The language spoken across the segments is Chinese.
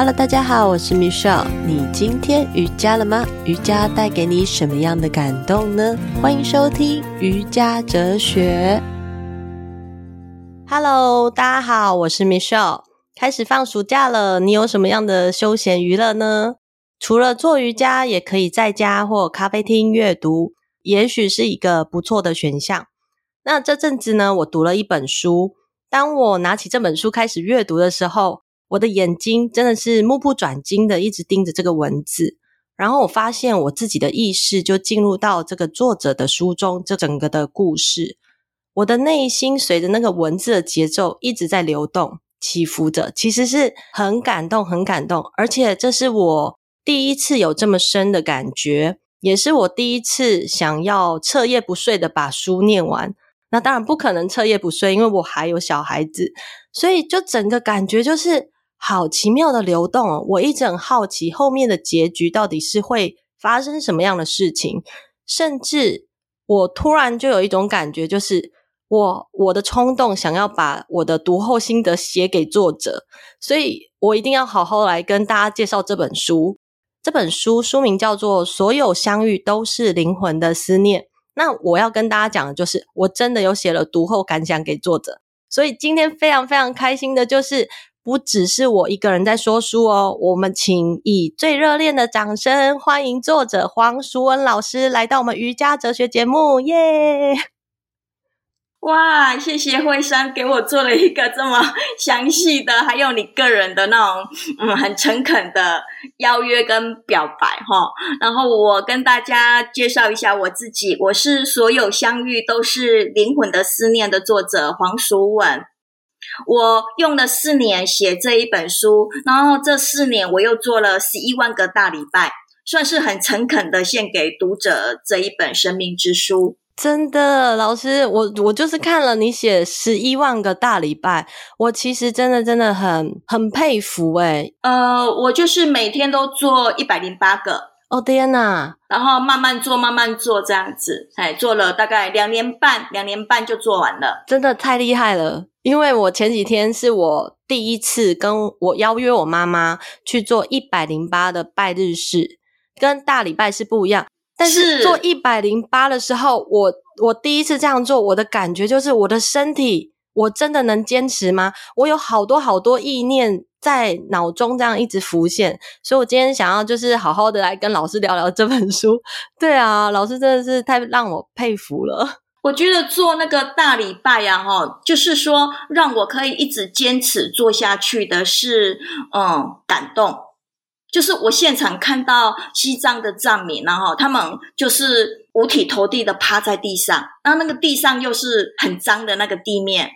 Hello，大家好，我是 Michelle。你今天瑜伽了吗？瑜伽带给你什么样的感动呢？欢迎收听瑜伽哲学。Hello，大家好，我是 Michelle。开始放暑假了，你有什么样的休闲娱乐呢？除了做瑜伽，也可以在家或咖啡厅阅读，也许是一个不错的选项。那这阵子呢，我读了一本书。当我拿起这本书开始阅读的时候，我的眼睛真的是目不转睛的一直盯着这个文字，然后我发现我自己的意识就进入到这个作者的书中，这整个的故事，我的内心随着那个文字的节奏一直在流动、起伏着，其实是很感动、很感动，而且这是我第一次有这么深的感觉，也是我第一次想要彻夜不睡的把书念完。那当然不可能彻夜不睡，因为我还有小孩子，所以就整个感觉就是。好奇妙的流动哦！我一直很好奇后面的结局到底是会发生什么样的事情，甚至我突然就有一种感觉，就是我我的冲动想要把我的读后心得写给作者，所以我一定要好好来跟大家介绍这本书。这本书书名叫做《所有相遇都是灵魂的思念》。那我要跟大家讲的就是，我真的有写了读后感想给作者，所以今天非常非常开心的就是。不只是我一个人在说书哦，我们请以最热烈的掌声欢迎作者黄淑文老师来到我们瑜伽哲学节目，耶！哇，谢谢惠珊给我做了一个这么详细的，还有你个人的那种嗯很诚恳的邀约跟表白哈。然后我跟大家介绍一下我自己，我是所有相遇都是灵魂的思念的作者黄淑文。我用了四年写这一本书，然后这四年我又做了十一万个大礼拜，算是很诚恳的献给读者这一本生命之书。真的，老师，我我就是看了你写十一万个大礼拜，我其实真的真的很很佩服诶。呃，我就是每天都做一百零八个。哦天呐，然后慢慢做，慢慢做这样子，哎，做了大概两年半，两年半就做完了，真的太厉害了。因为我前几天是我第一次跟我邀约我妈妈去做一百零八的拜日式，跟大礼拜是不一样。但是做一百零八的时候，我我第一次这样做，我的感觉就是我的身体，我真的能坚持吗？我有好多好多意念。在脑中这样一直浮现，所以我今天想要就是好好的来跟老师聊聊这本书。对啊，老师真的是太让我佩服了。我觉得做那个大礼拜呀，哈，就是说让我可以一直坚持做下去的是，嗯，感动。就是我现场看到西藏的藏民，然后他们就是五体投地的趴在地上，然后那个地上又是很脏的那个地面。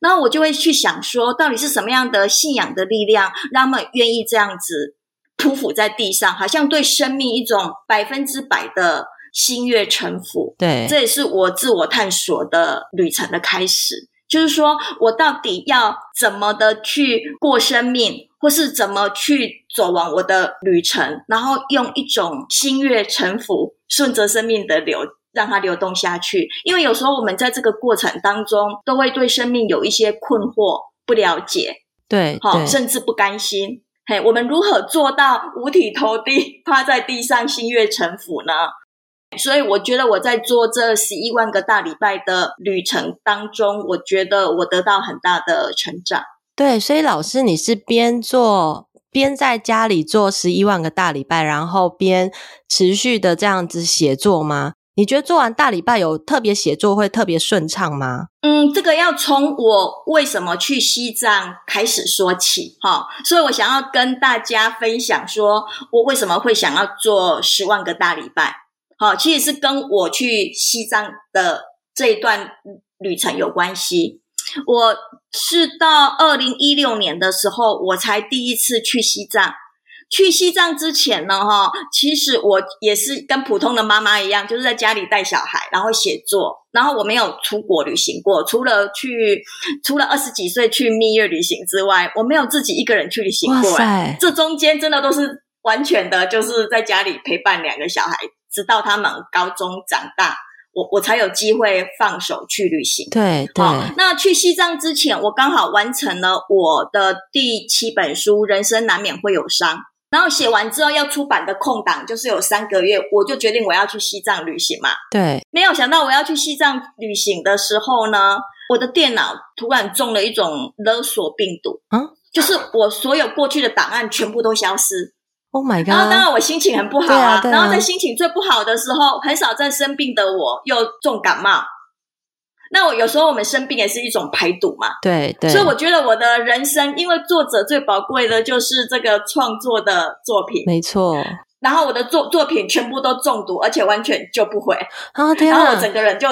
然后我就会去想说，到底是什么样的信仰的力量，让他们愿意这样子匍匐在地上，好像对生命一种百分之百的心悦诚服。对，这也是我自我探索的旅程的开始。就是说我到底要怎么的去过生命，或是怎么去走完我的旅程，然后用一种心悦诚服、顺着生命的流。让它流动下去，因为有时候我们在这个过程当中，都会对生命有一些困惑、不了解，对，好，甚至不甘心。嘿，我们如何做到五体投地、趴在地上、心悦诚服呢？所以，我觉得我在做这十一万个大礼拜的旅程当中，我觉得我得到很大的成长。对，所以老师，你是边做边在家里做十一万个大礼拜，然后边持续的这样子写作吗？你觉得做完大礼拜有特别写作会特别顺畅吗？嗯，这个要从我为什么去西藏开始说起哈。所以我想要跟大家分享，说我为什么会想要做十万个大礼拜。好，其实是跟我去西藏的这一段旅程有关系。我是到二零一六年的时候，我才第一次去西藏。去西藏之前呢，哈，其实我也是跟普通的妈妈一样，就是在家里带小孩，然后写作，然后我没有出国旅行过，除了去，除了二十几岁去蜜月旅行之外，我没有自己一个人去旅行过。这中间真的都是完全的，就是在家里陪伴两个小孩，直到他们高中长大，我我才有机会放手去旅行。对对。那去西藏之前，我刚好完成了我的第七本书《人生难免会有伤》，然后写完之后要出版的空档就是有三个月，我就决定我要去西藏旅行嘛。对。没有想到我要去西藏旅行的时候呢，我的电脑突然中了一种勒索病毒，嗯，就是我所有过去的档案全部都消失。Oh my god！然后当然我心情很不好啊，啊啊然后在心情最不好的时候，很少在生病的我又重感冒。那我有时候我们生病也是一种排毒嘛，对对。所以我觉得我的人生，因为作者最宝贵的就是这个创作的作品，没错。然后我的作作品全部都中毒，而且完全救不回。啊天啊！然后我整个人就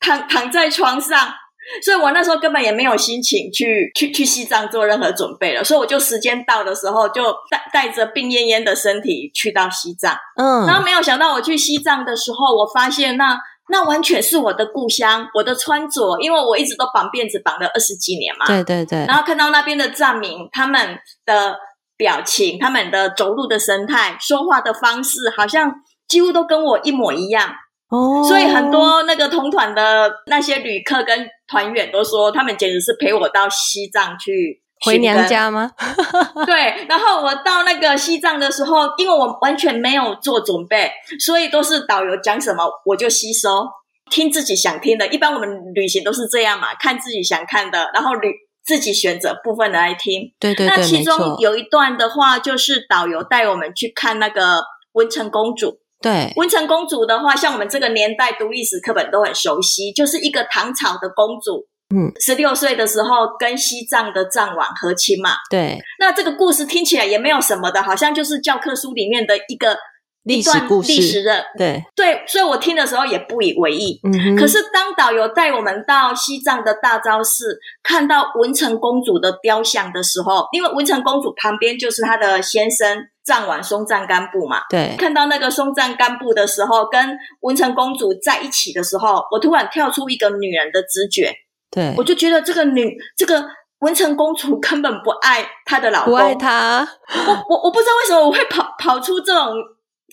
躺躺在床上。所以我那时候根本也没有心情去去去西藏做任何准备了，所以我就时间到的时候就带带着病恹恹的身体去到西藏。嗯，然后没有想到我去西藏的时候，我发现那那完全是我的故乡，我的穿着，因为我一直都绑辫子绑了二十几年嘛。对对对。然后看到那边的藏民，他们的表情、他们的走路的神态、说话的方式，好像几乎都跟我一模一样。哦，所以很多那个同团的那些旅客跟团员都说，他们简直是陪我到西藏去回娘家吗？对，然后我到那个西藏的时候，因为我完全没有做准备，所以都是导游讲什么我就吸收，听自己想听的。一般我们旅行都是这样嘛，看自己想看的，然后旅自己选择部分的来听。对对对，那其中有一段的话，就是导游带我们去看那个文成公主。对，文成公主的话，像我们这个年代读历史课本都很熟悉，就是一个唐朝的公主，嗯，十六岁的时候跟西藏的藏王和亲嘛。对，那这个故事听起来也没有什么的，好像就是教科书里面的一个历史故事，历史的，对对，所以我听的时候也不以为意。嗯，可是当导游带我们到西藏的大昭寺，看到文成公主的雕像的时候，因为文成公主旁边就是她的先生。藏王松赞干布嘛，对，看到那个松赞干布的时候，跟文成公主在一起的时候，我突然跳出一个女人的直觉，对，我就觉得这个女，这个文成公主根本不爱她的老公，不爱她，我我我不知道为什么我会跑跑出这种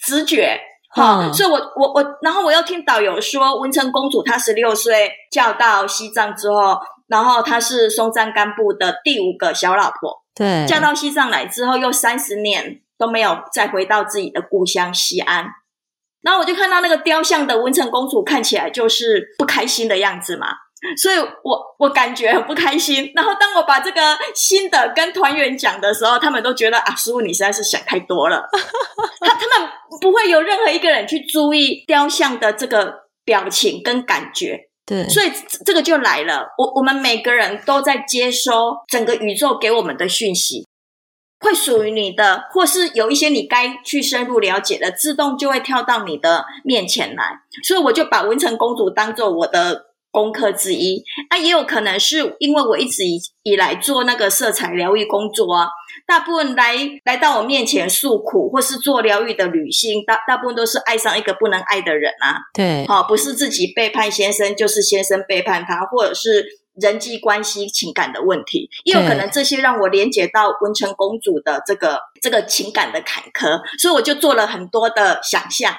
直觉，哈、嗯，所以我我我，然后我又听导游说，文成公主她十六岁嫁到西藏之后，然后她是松赞干布的第五个小老婆，对，嫁到西藏来之后又三十年。都没有再回到自己的故乡西安，然后我就看到那个雕像的文成公主看起来就是不开心的样子嘛，所以我我感觉很不开心。然后当我把这个新的跟团员讲的时候，他们都觉得啊，师傅你实在是想太多了。他他们不会有任何一个人去注意雕像的这个表情跟感觉，对，所以这个就来了。我我们每个人都在接收整个宇宙给我们的讯息。会属于你的，或是有一些你该去深入了解的，自动就会跳到你的面前来。所以我就把文成公主当做我的功课之一。那，也有可能是因为我一直以以来做那个色彩疗愈工作啊，大部分来来到我面前诉苦或是做疗愈的女性，大大部分都是爱上一个不能爱的人啊。对，好，不是自己背叛先生，就是先生背叛他，或者是。人际关系、情感的问题，也有可能这些让我连接到文成公主的这个这个情感的坎坷，所以我就做了很多的想象。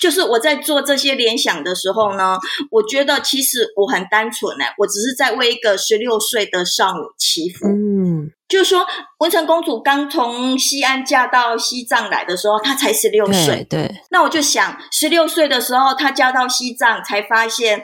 就是我在做这些联想的时候呢，我觉得其实我很单纯呢，我只是在为一个十六岁的少女祈福。嗯，就是说文成公主刚从西安嫁到西藏来的时候，她才十六岁。对，对，那我就想，十六岁的时候她嫁到西藏，才发现。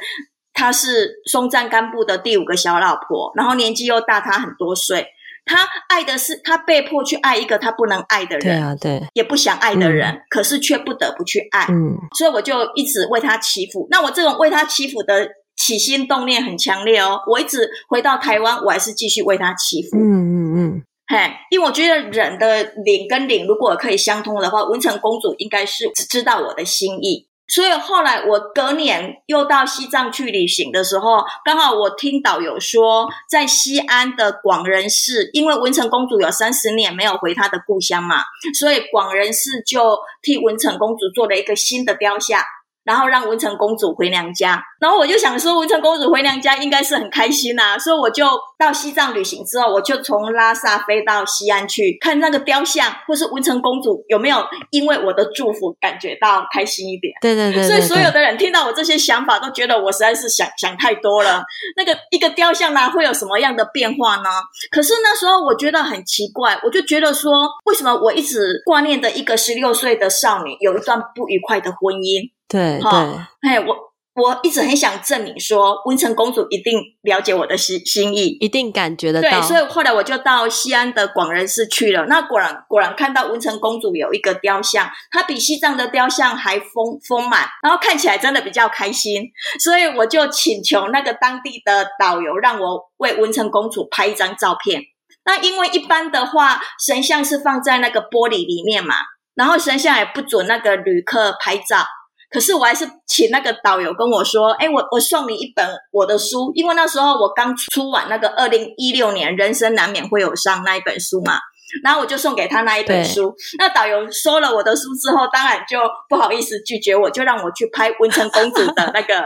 她是松赞干布的第五个小老婆，然后年纪又大她很多岁。她爱的是他被迫去爱一个他不能爱的人，对啊，对，也不想爱的人，嗯、可是却不得不去爱。嗯，所以我就一直为他祈福。那我这种为他祈福的起心动念很强烈哦。我一直回到台湾，我还是继续为他祈福。嗯嗯嗯，嘿，因为我觉得人的灵跟灵如果可以相通的话，文成公主应该是知道我的心意。所以后来我隔年又到西藏去旅行的时候，刚好我听导游说，在西安的广仁寺，因为文成公主有三十年没有回她的故乡嘛，所以广仁寺就替文成公主做了一个新的雕像。然后让文成公主回娘家，然后我就想说，文成公主回娘家应该是很开心呐、啊，所以我就到西藏旅行之后，我就从拉萨飞到西安去看那个雕像，或是文成公主有没有因为我的祝福感觉到开心一点。对对对，对，所以所有的人听到我这些想法，都觉得我实在是想想太多了。那个一个雕像呢，会有什么样的变化呢？可是那时候我觉得很奇怪，我就觉得说，为什么我一直挂念的一个十六岁的少女，有一段不愉快的婚姻？对对，哎，我我一直很想证明说，文成公主一定了解我的心心意，一定感觉得到。对，所以后来我就到西安的广仁寺去了。那果然果然看到文成公主有一个雕像，它比西藏的雕像还丰丰满，然后看起来真的比较开心。所以我就请求那个当地的导游让我为文成公主拍一张照片。那因为一般的话，神像是放在那个玻璃里面嘛，然后神像也不准那个旅客拍照。可是我还是请那个导游跟我说：“哎，我我送你一本我的书，因为那时候我刚出完那个二零一六年《人生难免会有伤》那一本书嘛，然后我就送给他那一本书。那导游收了我的书之后，当然就不好意思拒绝我，就让我去拍文成公主的那个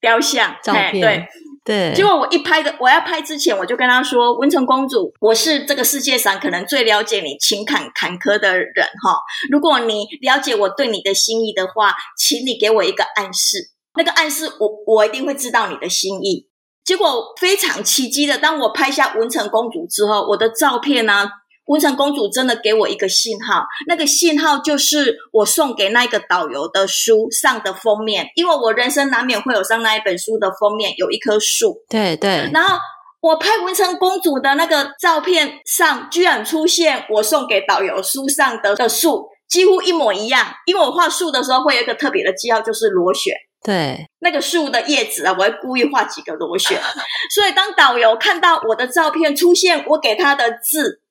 雕像 照片。对。”对，结果我一拍的，我要拍之前，我就跟他说：“文成公主，我是这个世界上可能最了解你情感坎坷的人哈。如果你了解我对你的心意的话，请你给我一个暗示。那个暗示我，我一定会知道你的心意。”结果非常奇迹的，当我拍下文成公主之后，我的照片呢、文成公主真的给我一个信号，那个信号就是我送给那个导游的书上的封面，因为我人生难免会有上那一本书的封面有一棵树，对对。然后我拍文成公主的那个照片上，居然出现我送给导游书上的的树，几乎一模一样。因为我画树的时候会有一个特别的记号，就是螺旋。对，那个树的叶子啊，我会故意画几个螺旋。所以当导游看到我的照片出现，我给他的字。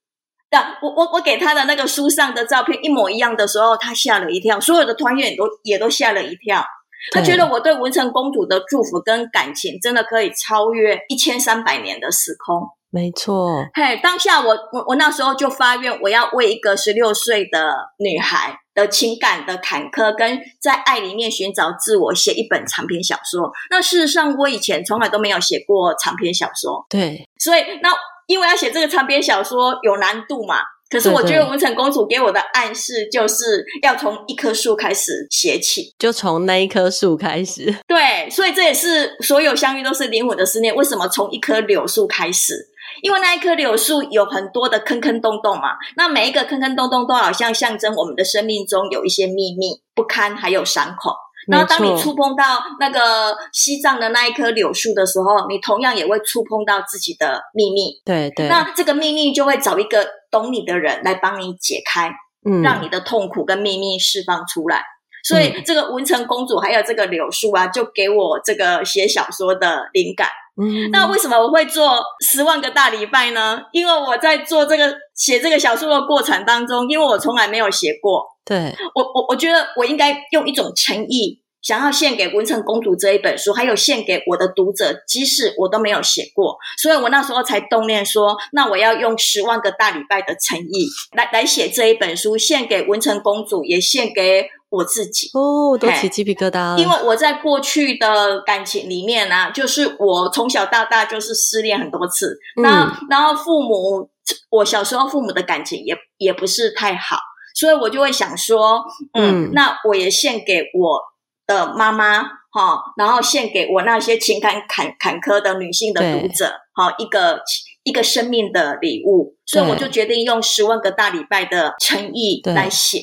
对，我我我给他的那个书上的照片一模一样的时候，他吓了一跳，所有的团员也都也都吓了一跳。他觉得我对文成公主的祝福跟感情，真的可以超越一千三百年的时空。没错，嘿，当下我我我那时候就发愿，我要为一个十六岁的女孩的情感的坎坷，跟在爱里面寻找自我，写一本长篇小说。那事实上，我以前从来都没有写过长篇小说。对，所以那。因为要写这个长篇小说有难度嘛，可是我觉得文成公主给我的暗示就是要从一棵树开始写起，就从那一棵树开始。对，所以这也是所有相遇都是灵魂的思念。为什么从一棵柳树开始？因为那一棵柳树有很多的坑坑洞洞嘛，那每一个坑坑洞洞都好像象征我们的生命中有一些秘密不堪，还有伤口。然后，当你触碰到那个西藏的那一棵柳树的时候，你同样也会触碰到自己的秘密。对对。那这个秘密就会找一个懂你的人来帮你解开，嗯，让你的痛苦跟秘密释放出来。所以，这个文成公主还有这个柳树啊，就给我这个写小说的灵感。嗯。那为什么我会做十万个大礼拜呢？因为我在做这个写这个小说的过程当中，因为我从来没有写过。对，我我我觉得我应该用一种诚意，想要献给《文成公主》这一本书，还有献给我的读者，即使我都没有写过，所以我那时候才动念说，那我要用十万个大礼拜的诚意来来写这一本书，献给文成公主，也献给我自己。哦，都起鸡皮疙瘩了，因为我在过去的感情里面呢、啊，就是我从小到大就是失恋很多次，那、嗯、然后父母，我小时候父母的感情也也不是太好。所以我就会想说，嗯，嗯，那我也献给我的妈妈，哈，然后献给我那些情感坎坎坷的女性的读者，哈，一个一个生命的礼物。所以我就决定用十万个大礼拜的诚意来写，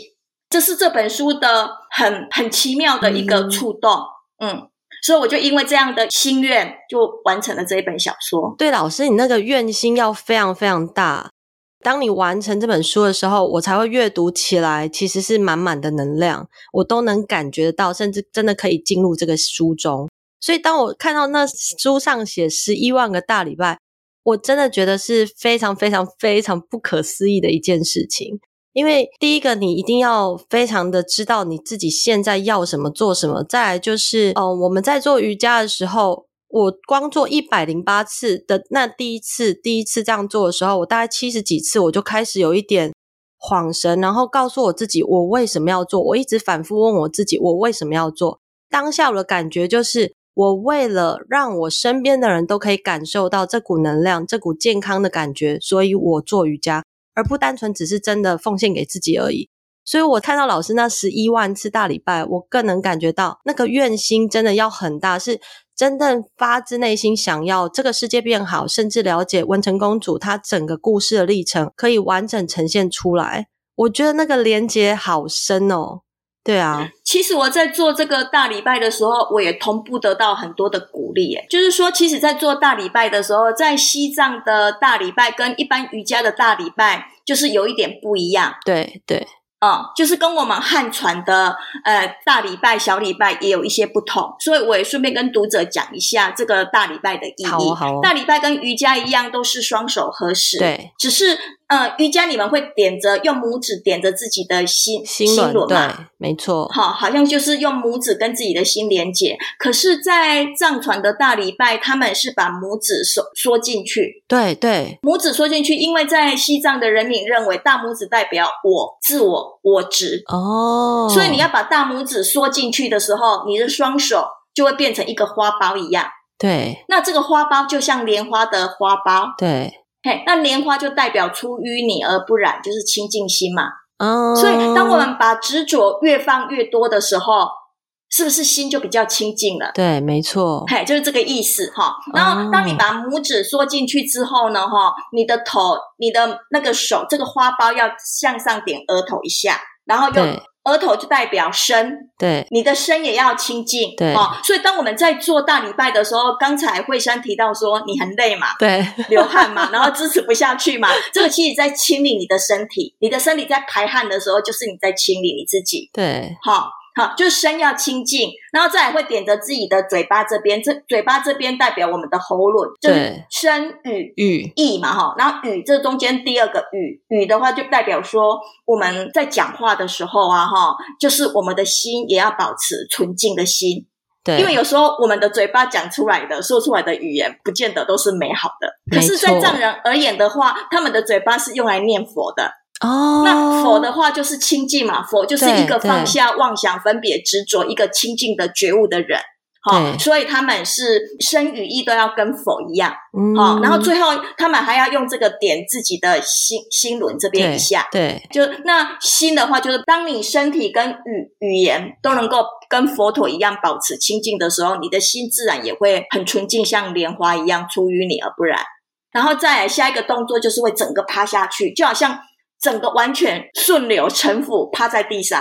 这是这本书的很很奇妙的一个触动，嗯，嗯，所以我就因为这样的心愿，就完成了这一本小说。对，老师，你那个愿心要非常非常大。当你完成这本书的时候，我才会阅读起来，其实是满满的能量，我都能感觉到，甚至真的可以进入这个书中。所以，当我看到那书上写十一万个大礼拜，我真的觉得是非常非常非常不可思议的一件事情。因为第一个，你一定要非常的知道你自己现在要什么、做什么。再来就是，嗯、呃，我们在做瑜伽的时候。我光做一百零八次的那第一次，第一次这样做的时候，我大概七十几次，我就开始有一点恍神，然后告诉我自己，我为什么要做？我一直反复问我自己，我为什么要做？当下我的感觉就是，我为了让我身边的人都可以感受到这股能量、这股健康的感觉，所以我做瑜伽，而不单纯只是真的奉献给自己而已。所以我看到老师那十一万次大礼拜，我更能感觉到那个愿心真的要很大，是真正发自内心想要这个世界变好，甚至了解文成公主她整个故事的历程，可以完整呈现出来。我觉得那个连接好深哦。对啊，其实我在做这个大礼拜的时候，我也同步得到很多的鼓励。诶，就是说，其实，在做大礼拜的时候，在西藏的大礼拜跟一般瑜伽的大礼拜，就是有一点不一样。对对。嗯，就是跟我们汉传的呃大礼拜、小礼拜也有一些不同，所以我也顺便跟读者讲一下这个大礼拜的意义。好哦，好哦。大礼拜跟瑜伽一样，都是双手合十。对，只是呃瑜伽你们会点着用拇指点着自己的心心轮，轮对，没错。好，好像就是用拇指跟自己的心连接。可是，在藏传的大礼拜，他们是把拇指缩缩进去。对对，拇指缩进去，因为在西藏的人民认为大拇指代表我自我。我执哦，所以你要把大拇指缩进去的时候，你的双手就会变成一个花苞一样。对，那这个花苞就像莲花的花苞。对，嘿，那莲花就代表出淤泥而不染，就是清净心嘛。哦，所以当我们把执着越放越多的时候，是不是心就比较清净了？对，没错。嘿，就是这个意思哈。然后当你把拇指缩进去之后呢，哈，你的头、你的那个手，这个花苞要向上点额头一下，然后用额头就代表身，对，你的身也要清净，对。所以当我们在做大礼拜的时候，刚才惠珊提到说你很累嘛，对，流汗嘛，然后支持不下去嘛，这个其实在清理你的身体，你的身体在排汗的时候，就是你在清理你自己，对，好。好，就是声要清净，然后再来会点着自己的嘴巴这边，这嘴巴这边代表我们的喉咙，就是声语语意嘛，哈。然后语这中间第二个语语的话，就代表说我们在讲话的时候啊，哈，就是我们的心也要保持纯净的心。对，因为有时候我们的嘴巴讲出来的、说出来的语言，不见得都是美好的。可是，在藏人而言的话，他们的嘴巴是用来念佛的。哦，那佛的话就是清净嘛，佛就是一个放下妄想、分别、执着，一个清净的觉悟的人。好，所以他们是身语意都要跟佛一样。好、嗯，然后最后他们还要用这个点自己的心心轮这边一下。对，对就那心的话，就是当你身体跟语语言都能够跟佛陀一样保持清净的时候，你的心自然也会很纯净，像莲花一样出淤泥而不染。然后再来下一个动作就是会整个趴下去，就好像。整个完全顺流沉浮，趴在地上，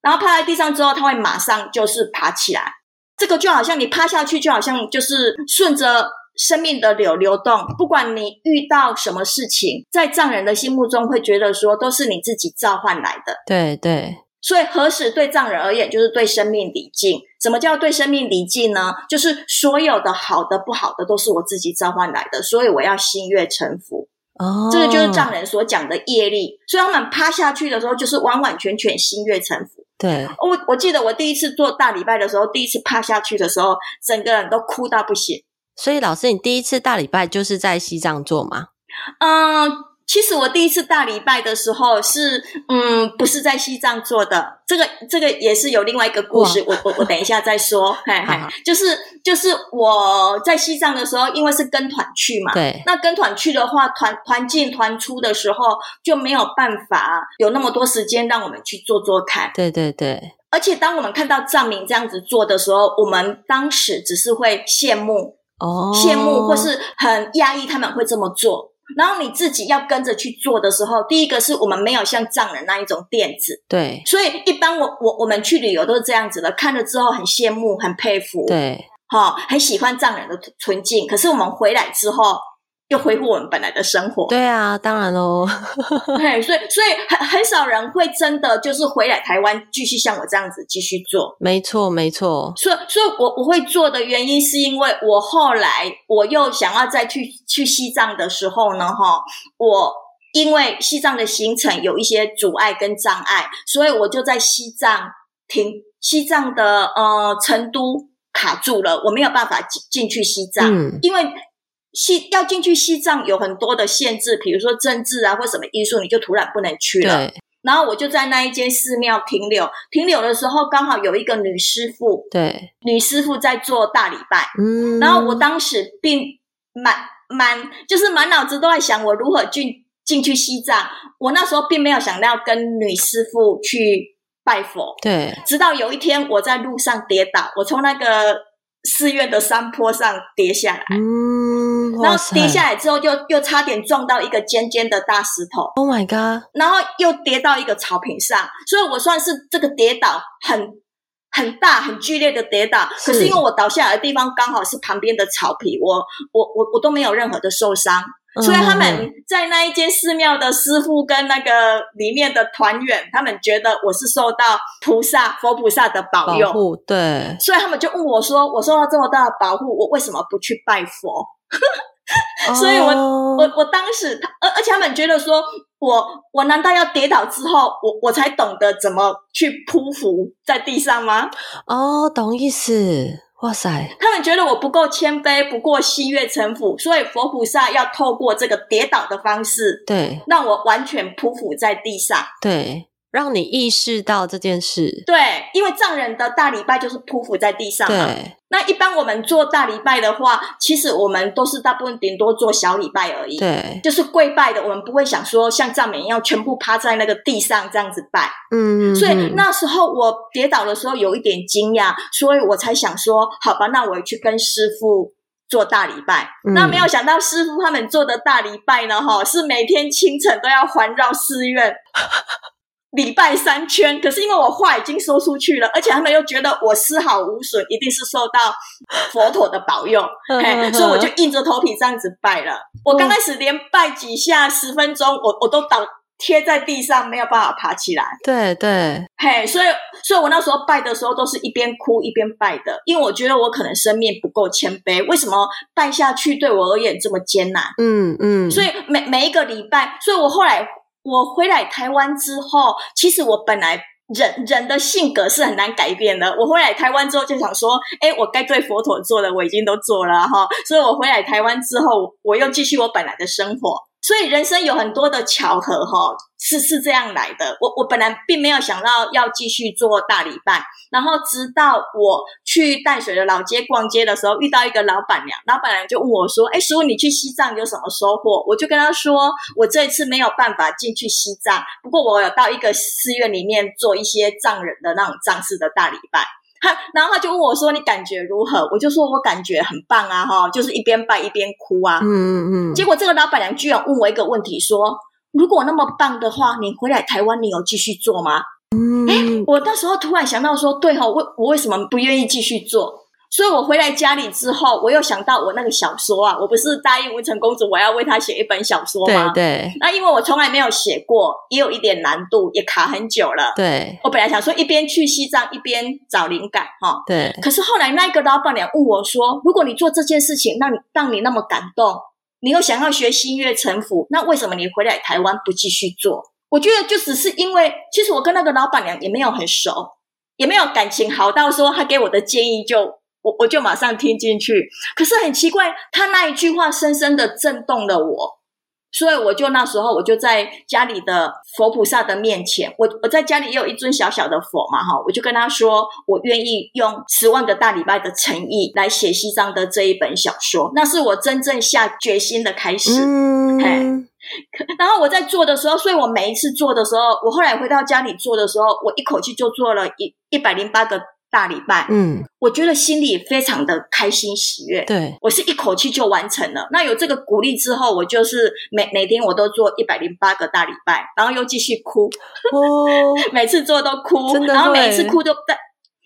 然后趴在地上之后，他会马上就是爬起来。这个就好像你趴下去，就好像就是顺着生命的流流动。不管你遇到什么事情，在藏人的心目中会觉得说，都是你自己召唤来的。对对。所以何时对藏人而言，就是对生命礼敬。什么叫对生命礼敬呢？就是所有的好的、不好的，都是我自己召唤来的，所以我要心悦诚服。哦，这个就是藏人所讲的业力，所以他们趴下去的时候，就是完完全全心悦诚服。对，我我记得我第一次做大礼拜的时候，第一次趴下去的时候，整个人都哭到不行。所以老师，你第一次大礼拜就是在西藏做吗？嗯。其实我第一次大礼拜的时候是，嗯，不是在西藏做的。这个这个也是有另外一个故事，我我我等一下再说。嘿嘿，就是就是我在西藏的时候，因为是跟团去嘛，对，那跟团去的话，团团进团出的时候就没有办法有那么多时间让我们去做做看。对对对。而且当我们看到藏民这样子做的时候，我们当时只是会羡慕哦，羡慕或是很讶异他们会这么做。然后你自己要跟着去做的时候，第一个是我们没有像藏人那一种垫子，对，所以一般我我我们去旅游都是这样子的，看了之后很羡慕、很佩服，对，哈、哦，很喜欢藏人的纯净。可是我们回来之后。又恢复我们本来的生活。对啊，当然喽。对，所以所以很很少人会真的就是回来台湾继续像我这样子继续做。没错，没错。所以所以我我会做的原因，是因为我后来我又想要再去去西藏的时候呢，哈，我因为西藏的行程有一些阻碍跟障碍，所以我就在西藏停，西藏的呃成都卡住了，我没有办法进进去西藏，嗯，因为。西要进去西藏有很多的限制，比如说政治啊或什么因素，你就突然不能去了。对。然后我就在那一间寺庙停留，停留的时候刚好有一个女师傅，对，女师傅在做大礼拜，嗯，然后我当时并满满就是满脑子都在想我如何进进去西藏，我那时候并没有想到跟女师傅去拜佛，对，直到有一天我在路上跌倒，我从那个寺院的山坡上跌下来，嗯，然后跌下来之后又又差点撞到一个尖尖的大石头，Oh my god，然后又跌到一个草坪上，所以我算是这个跌倒很很大很剧烈的跌倒，可是因为我倒下来的地方刚好是旁边的草皮，我我我我都没有任何的受伤。所以他们在那一间寺庙的师傅跟那个里面的团员，他们觉得我是受到菩萨、佛菩萨的保佑，保护，对。所以他们就问我说：“我受到这么大的保护，我为什么不去拜佛？” 所以我，我我我当时，而而且他们觉得说我我难道要跌倒之后，我我才懂得怎么去匍匐在地上吗？哦，懂意思。哇塞！他们觉得我不够谦卑，不够心悦诚服，所以佛菩萨要透过这个跌倒的方式，对，让我完全匍匐在地上，对，让你意识到这件事。对，因为藏人的大礼拜就是匍匐在地上嘛。对。那一般我们做大礼拜的话，其实我们都是大部分顶多做小礼拜而已。对，就是跪拜的，我们不会想说像藏民一样全部趴在那个地上这样子拜。嗯，所以那时候我跌倒的时候有一点惊讶，所以我才想说，好吧，那我去跟师傅做大礼拜。嗯。那没有想到师傅他们做的大礼拜呢，哈，是每天清晨都要环绕寺院。礼拜三圈，可是因为我话已经说出去了，而且他们又觉得我丝毫无损，一定是受到佛陀的保佑，嘿，所以我就硬着头皮这样子拜了。我刚开始连拜几下十分钟，我我都倒贴在地上，没有办法爬起来。对对，嘿，所以所以我那时候拜的时候都是一边哭一边拜的，因为我觉得我可能生命不够谦卑，为什么拜下去对我而言这么艰难？嗯嗯，所以每每一个礼拜，所以我后来。我回来台湾之后，其实我本来人人的性格是很难改变的。我回来台湾之后就想说，哎，我该对佛陀做的我已经都做了哈，所以我回来台湾之后，我又继续我本来的生活。所以人生有很多的巧合，哈，是是这样来的。我我本来并没有想到要继续做大礼拜，然后直到我去淡水的老街逛街的时候，遇到一个老板娘，老板娘就问我说：“哎，师傅，你去西藏有什么收获？”我就跟她说：“我这一次没有办法进去西藏，不过我有到一个寺院里面做一些藏人的那种藏式的大礼拜。”他，然后他就问我说：“你感觉如何？”我就说：“我感觉很棒啊，哈，就是一边拜一边哭啊。”嗯嗯嗯。结果这个老板娘居然问我一个问题，说：“如果那么棒的话，你回来台湾，你有继续做吗？”嗯。诶，我那时候突然想到说：“对哈，我我为什么不愿意继续做？”所以我回来家里之后，我又想到我那个小说啊，我不是答应文成公主我要为她写一本小说吗？对对。那因为我从来没有写过，也有一点难度，也卡很久了。对。我本来想说一边去西藏一边找灵感哈。对。可是后来那个老板娘问我说：“如果你做这件事情，让你让你那么感动，你又想要学心悦诚服，那为什么你回来台湾不继续做？”我觉得就只是因为，其实我跟那个老板娘也没有很熟，也没有感情好到说她给我的建议就。我我就马上听进去，可是很奇怪，他那一句话深深的震动了我，所以我就那时候我就在家里的佛菩萨的面前，我我在家里也有一尊小小的佛嘛，哈，我就跟他说，我愿意用十万个大礼拜的诚意来写西藏的这一本小说，那是我真正下决心的开始。嗯，然后我在做的时候，所以我每一次做的时候，我后来回到家里做的时候，我一口气就做了一一百零八个。大礼拜，嗯，我觉得心里非常的开心喜悦。对，我是一口气就完成了。那有这个鼓励之后，我就是每每天我都做一百零八个大礼拜，然后又继续哭，哦，每次做都哭，然后每一次哭都在。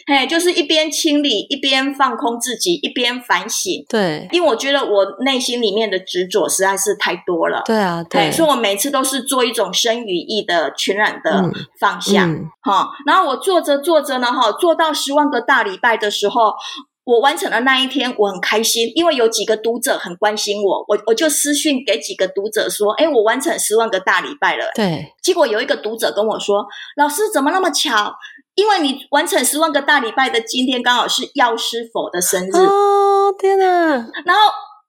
嘿，就是一边清理，一边放空自己，一边反省。对，因为我觉得我内心里面的执着实在是太多了。对啊，对，所以我每次都是做一种身语意的全然的放下。哈、嗯嗯，然后我做着做着呢，哈，做到十万个大礼拜的时候，我完成了那一天，我很开心，因为有几个读者很关心我，我我就私讯给几个读者说，哎，我完成十万个大礼拜了。对，结果有一个读者跟我说，老师怎么那么巧？因为你完成十万个大礼拜的今天刚好是药师佛的生日哦，天哪！然后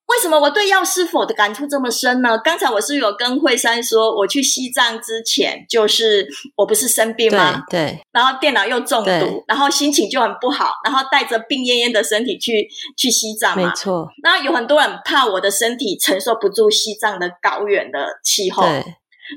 为什么我对药师佛的感触这么深呢？刚才我是有跟惠山说，我去西藏之前，就是我不是生病吗？对，对，然后电脑又中毒，然后心情就很不好，然后带着病恹恹的身体去去西藏嘛。没错。然后有很多人怕我的身体承受不住西藏的高原的气候，对，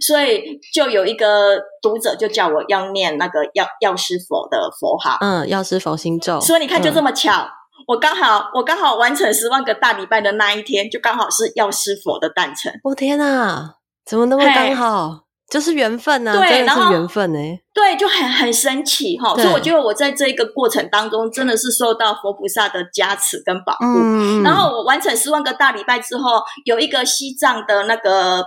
所以就有一个读者就叫我要念那个药药师佛的佛号，嗯，药师佛心咒。所以你看，就这么巧。嗯我刚好，我刚好完成十万个大礼拜的那一天，就刚好是药师佛的诞辰。我、哦、天哪，怎么那么刚好？就是缘分呐、啊，对，真的是缘分哎、欸。对，就很很神奇哈。所以我觉得我在这一个过程当中，真的是受到佛菩萨的加持跟保护。嗯。然后我完成十万个大礼拜之后，有一个西藏的那个。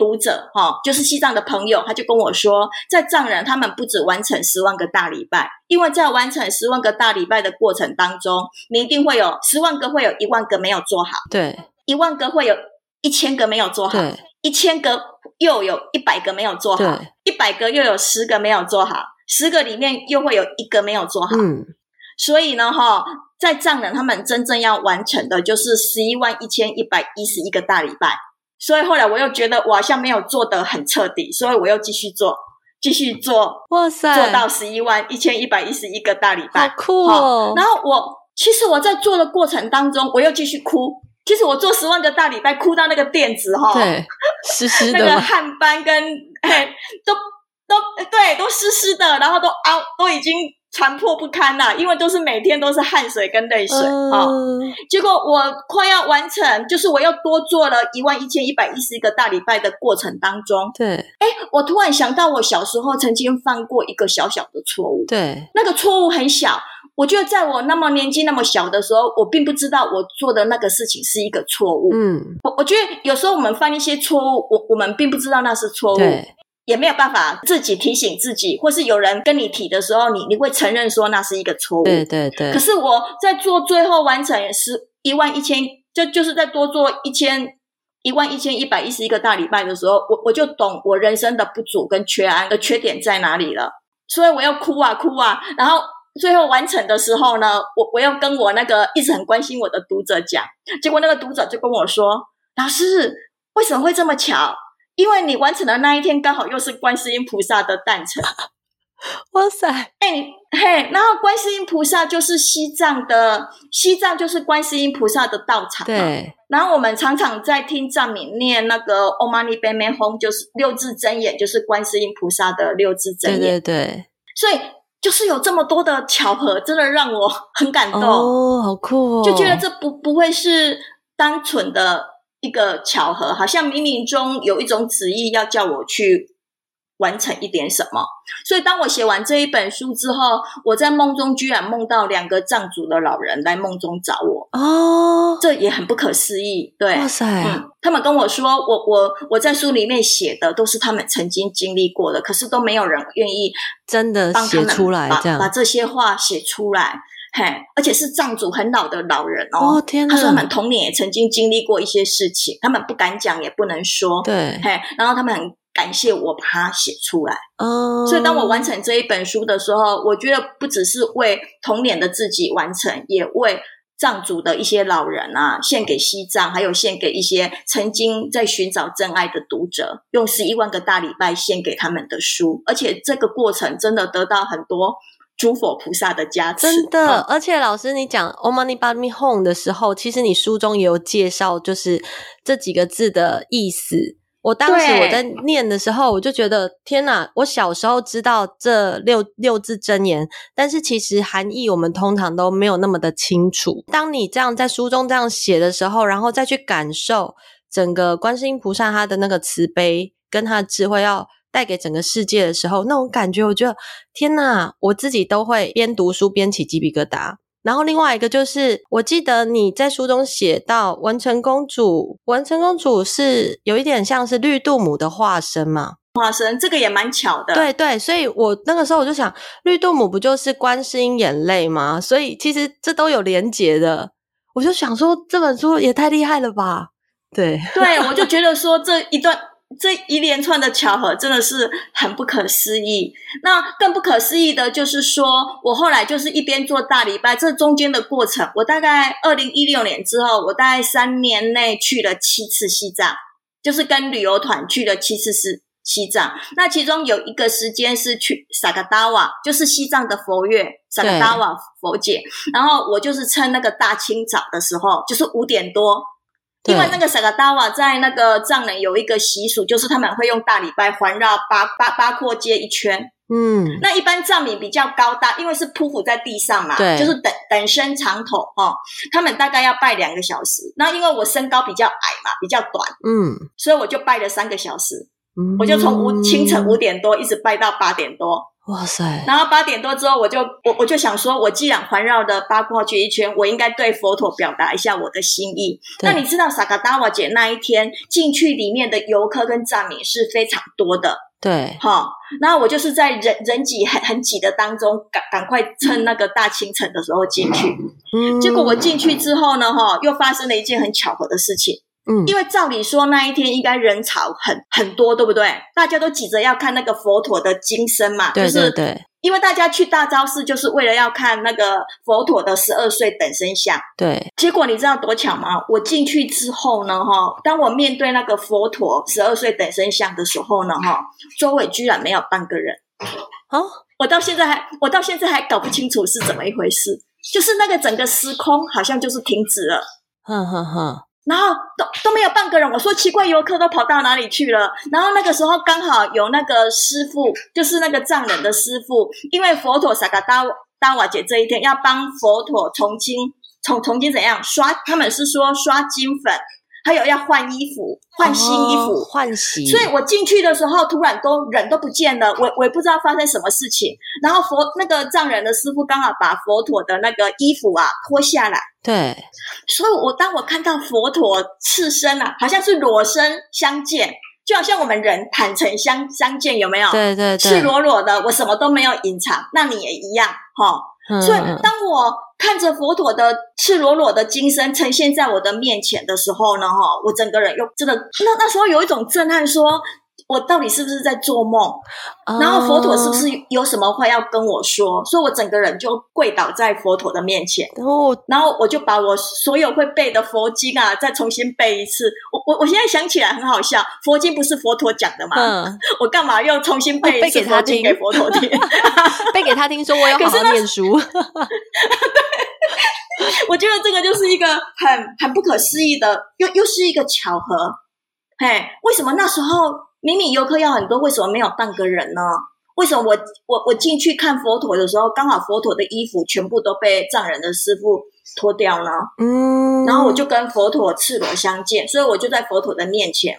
读者哈，就是西藏的朋友，他就跟我说，在藏人他们不止完成十万个大礼拜，因为在完成十万个大礼拜的过程当中，你一定会有十万个，会有一万个没有做好，对，一万个会有一千个没有做好，一千个又有一百个没有做好，一百个又有十个没有做好，十个里面又会有一个没有做好，嗯，所以呢，哈，在藏人他们真正要完成的就是十一万一千一百一十一个大礼拜。所以后来我又觉得我好像没有做得很彻底，所以我又继续做，继续做，哇塞，做到十一万一千一百一十一个大礼拜，好酷哦！然后我其实我在做的过程当中，我又继续哭。其实我做十万个大礼拜，哭到那个垫子哈，对，湿湿的，那个汗斑跟哎都都对，都湿湿的，然后都凹，都已经。残破不堪呐、啊，因为都是每天都是汗水跟泪水啊、嗯。结果我快要完成，就是我又多做了一万一千一百一十一个大礼拜的过程当中，对，哎，我突然想到我小时候曾经犯过一个小小的错误，对，那个错误很小，我觉得在我那么年纪那么小的时候，我并不知道我做的那个事情是一个错误。嗯，我我觉得有时候我们犯一些错误，我我们并不知道那是错误。对。也没有办法自己提醒自己，或是有人跟你提的时候，你你会承认说那是一个错误。对对对。可是我在做最后完成十一万一千，就就是在多做一千一万一千一百一十一个大礼拜的时候，我我就懂我人生的不足跟缺憾的缺点在哪里了。所以我要哭啊哭啊，然后最后完成的时候呢，我我要跟我那个一直很关心我的读者讲，结果那个读者就跟我说：“老师，为什么会这么巧？”因为你完成的那一天刚好又是观世音菩萨的诞辰，哇塞！哎，你嘿，然后观世音菩萨就是西藏的，西藏就是观世音菩萨的道场。对。然后我们常常在听藏民念那个 Om Mani Padme Hum，就是六字真言，就是观世音菩萨的六字真言。对对对。所以就是有这么多的巧合，真的让我很感动。哦，好酷哦！就觉得这不不会是单纯的。一个巧合，好像冥冥中有一种旨意要叫我去完成一点什么。所以，当我写完这一本书之后，我在梦中居然梦到两个藏族的老人来梦中找我。哦，这也很不可思议。对，哇塞！嗯，他们跟我说，我我我在书里面写的都是他们曾经经历过的，可是都没有人愿意真的写出来，这样把这些话写出来。嘿，而且是藏族很老的老人哦。哦天哪！他说他们童年也曾经经历过一些事情，他们不敢讲，也不能说。对，嘿，然后他们很感谢我把它写出来。哦，所以当我完成这一本书的时候，我觉得不只是为童年的自己完成，也为藏族的一些老人啊，献给西藏，还有献给一些曾经在寻找真爱的读者，用十一万个大礼拜献给他们的书，而且这个过程真的得到很多。诸佛菩萨的加持，真的。嗯、而且老师，你讲 Om Mani Padme Hum 的时候，其实你书中也有介绍，就是这几个字的意思。我当时我在念的时候，我就觉得天哪！我小时候知道这六六字真言，但是其实含义我们通常都没有那么的清楚。当你这样在书中这样写的时候，然后再去感受整个观世音菩萨他的那个慈悲跟他的智慧要。带给整个世界的时候，那种感觉，我觉得天呐，我自己都会边读书边起鸡皮疙瘩。然后另外一个就是，我记得你在书中写到文成公主，文成公主是有一点像是绿度母的化身嘛？化身，这个也蛮巧的。对对，所以我那个时候我就想，绿度母不就是观世音眼泪吗？所以其实这都有连结的。我就想说，这本书也太厉害了吧？对对，我就觉得说这一段。这一连串的巧合真的是很不可思议。那更不可思议的就是说，我后来就是一边做大礼拜，这中间的过程，我大概二零一六年之后，我大概三年内去了七次西藏，就是跟旅游团去了七次是西藏。那其中有一个时间是去萨嘎达瓦，就是西藏的佛月，萨嘎达瓦佛节。然后我就是趁那个大清早的时候，就是五点多。因为那个萨嘎达瓦在那个藏人有一个习俗，就是他们会用大礼拜环绕八八八廓街一圈。嗯，那一般藏民比较高大，因为是匍匐在地上嘛，对，就是等等身长头哦，他们大概要拜两个小时。那因为我身高比较矮嘛，比较短，嗯，所以我就拜了三个小时。嗯，我就从五清晨五点多一直拜到八点多。哇塞！然后八点多之后，我就我我就想说，我既然环绕的八廓街一圈，我应该对佛陀表达一下我的心意。那你知道萨嘎达瓦节那一天进去里面的游客跟藏民是非常多的，对，好、哦。然后我就是在人人挤很很挤的当中，赶赶快趁那个大清晨的时候进去。嗯，结果我进去之后呢，哈，又发生了一件很巧合的事情。嗯，因为照理说那一天应该人潮很很多，对不对？大家都挤着要看那个佛陀的金身嘛，对对对。就是因为大家去大昭寺就是为了要看那个佛陀的十二岁等身像。对。结果你知道多巧吗？我进去之后呢，哈，当我面对那个佛陀十二岁等身像的时候呢，哈，周围居然没有半个人。哦，我到现在还我到现在还搞不清楚是怎么一回事，就是那个整个时空好像就是停止了。哼哼哼。然后都都没有半个人，我说奇怪，游客都跑到哪里去了？然后那个时候刚好有那个师傅，就是那个藏人的师傅，因为佛陀萨嘎达达瓦节这一天要帮佛陀重新重重新怎样刷？他们是说刷金粉。还有要换衣服，换新衣服，哦、换洗。所以我进去的时候，突然都人都不见了，我我也不知道发生什么事情。然后佛那个藏人的师傅刚好把佛陀的那个衣服啊脱下来，对。所以我当我看到佛陀赤身啊，好像是裸身相见，就好像我们人坦诚相相见，有没有？对对对，赤裸裸的，我什么都没有隐藏，那你也一样，哈、哦。所以，当我看着佛陀的赤裸裸的金身呈现在我的面前的时候呢，哈，我整个人又真的，那那时候有一种震撼，说。我到底是不是在做梦？然后佛陀是不是有什么话要跟我说？所以我整个人就跪倒在佛陀的面前，然后我就把我所有会背的佛经啊，再重新背一次。我我我现在想起来很好笑，佛经不是佛陀讲的吗？嗯，我干嘛又重新背一次佛经给佛陀听？背给他听，说我要好好念书。对，我觉得这个就是一个很很不可思议的，又又是一个巧合。嘿，为什么那时候？明明游客要很多，为什么没有半个人呢？为什么我我我进去看佛陀的时候，刚好佛陀的衣服全部都被藏人的师傅脱掉呢？嗯，然后我就跟佛陀赤裸相见，所以我就在佛陀的面前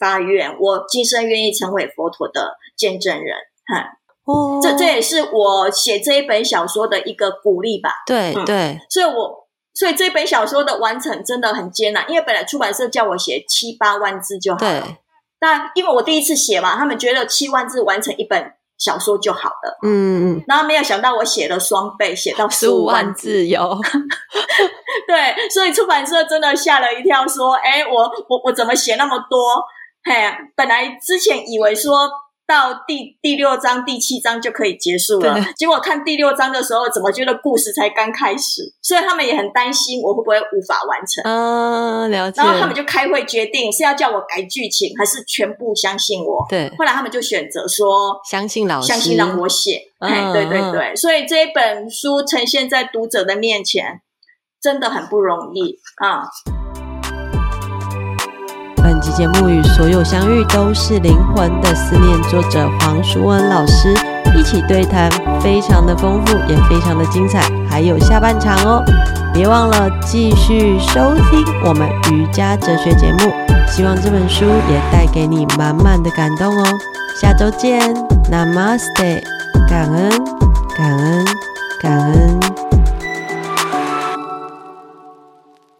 发愿，我今生愿意成为佛陀的见证人。哈，哦，这这也是我写这一本小说的一个鼓励吧？对对，嗯，所以我所以这本小说的完成真的很艰难，因为本来出版社叫我写七八万字就好了。对。那因为我第一次写嘛，他们觉得七万字完成一本小说就好了。嗯嗯。然后没有想到我写了双倍，写到十五万字有。对，所以出版社真的吓了一跳，说：“哎，我我我怎么写那么多？嘿，本来之前以为说。”到第第六章、第七章就可以结束了。结果看第六章的时候，怎么觉得故事才刚开始？所以他们也很担心我会不会无法完成。嗯、啊，了解。然后他们就开会决定是要叫我改剧情，还是全部相信我。对。后来他们就选择说相信老师，相信让我写。嗯，对对对。所以这一本书呈现在读者的面前，真的很不容易啊。本集节目与所有相遇都是灵魂的思念，作者黄淑文老师一起对谈，非常的丰富，也非常的精彩，还有下半场哦！别忘了继续收听我们瑜伽哲学节目，希望这本书也带给你满满的感动哦！下周见，Namaste，感恩，感恩，感恩。